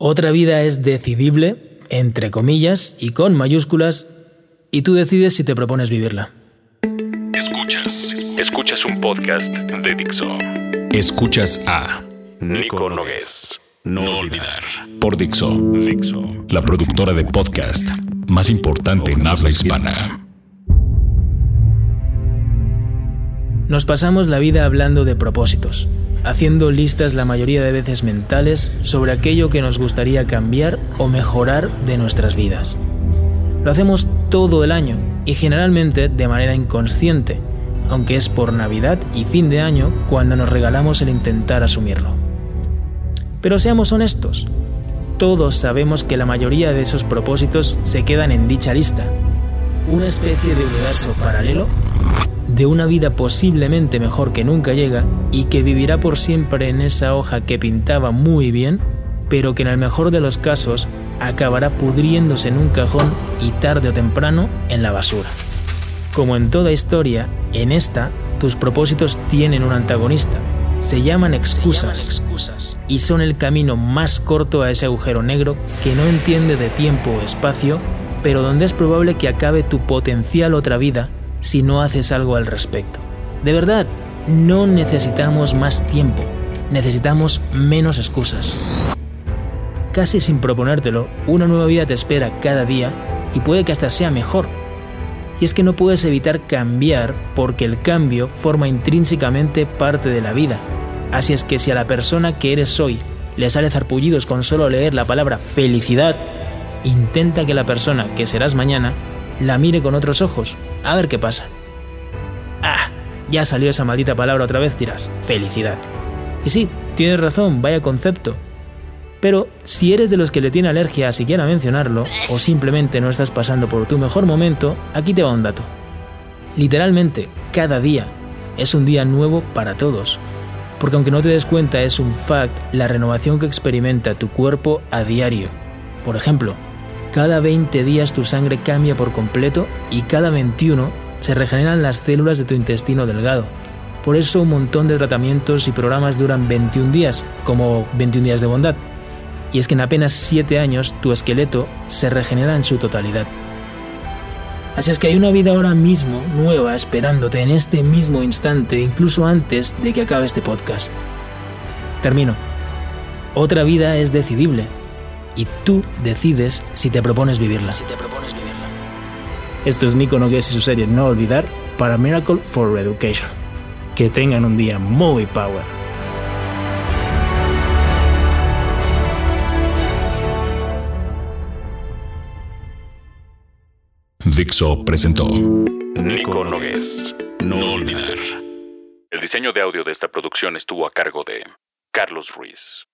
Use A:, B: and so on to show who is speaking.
A: Otra vida es decidible, entre comillas y con mayúsculas, y tú decides si te propones vivirla.
B: Escuchas. Escuchas un podcast de Dixo.
C: Escuchas a
B: Nico Nogués.
C: No olvidar. Por Dixo,
B: Dixo.
C: la productora de podcast más importante en habla hispana.
A: Nos pasamos la vida hablando de propósitos, haciendo listas la mayoría de veces mentales sobre aquello que nos gustaría cambiar o mejorar de nuestras vidas. Lo hacemos todo el año y generalmente de manera inconsciente, aunque es por Navidad y fin de año cuando nos regalamos el intentar asumirlo. Pero seamos honestos, todos sabemos que la mayoría de esos propósitos se quedan en dicha lista, una especie de universo paralelo de una vida posiblemente mejor que nunca llega y que vivirá por siempre en esa hoja que pintaba muy bien, pero que en el mejor de los casos acabará pudriéndose en un cajón y tarde o temprano en la basura. Como en toda historia, en esta tus propósitos tienen un antagonista. Se llaman excusas y son el camino más corto a ese agujero negro que no entiende de tiempo o espacio, pero donde es probable que acabe tu potencial otra vida si no haces algo al respecto. De verdad, no necesitamos más tiempo, necesitamos menos excusas. Casi sin proponértelo, una nueva vida te espera cada día y puede que hasta sea mejor. Y es que no puedes evitar cambiar porque el cambio forma intrínsecamente parte de la vida. Así es que si a la persona que eres hoy le sale zarpullidos con solo leer la palabra felicidad, intenta que la persona que serás mañana la mire con otros ojos, a ver qué pasa. Ah, ya salió esa maldita palabra otra vez, dirás, felicidad. Y sí, tienes razón, vaya concepto. Pero si eres de los que le tiene alergia a siquiera mencionarlo, o simplemente no estás pasando por tu mejor momento, aquí te va un dato. Literalmente, cada día es un día nuevo para todos. Porque aunque no te des cuenta, es un fact la renovación que experimenta tu cuerpo a diario. Por ejemplo, cada 20 días tu sangre cambia por completo y cada 21 se regeneran las células de tu intestino delgado. Por eso un montón de tratamientos y programas duran 21 días, como 21 días de bondad. Y es que en apenas 7 años tu esqueleto se regenera en su totalidad. Así es que hay una vida ahora mismo nueva esperándote en este mismo instante, incluso antes de que acabe este podcast. Termino. Otra vida es decidible y tú decides si te propones vivirla. Esto es Nico Nogués y su serie No Olvidar para Miracle for Education. Que tengan un día muy power.
C: Dixo presentó
B: Nico Nogués.
C: No olvidar.
B: El diseño de audio de esta producción estuvo a cargo de Carlos Ruiz.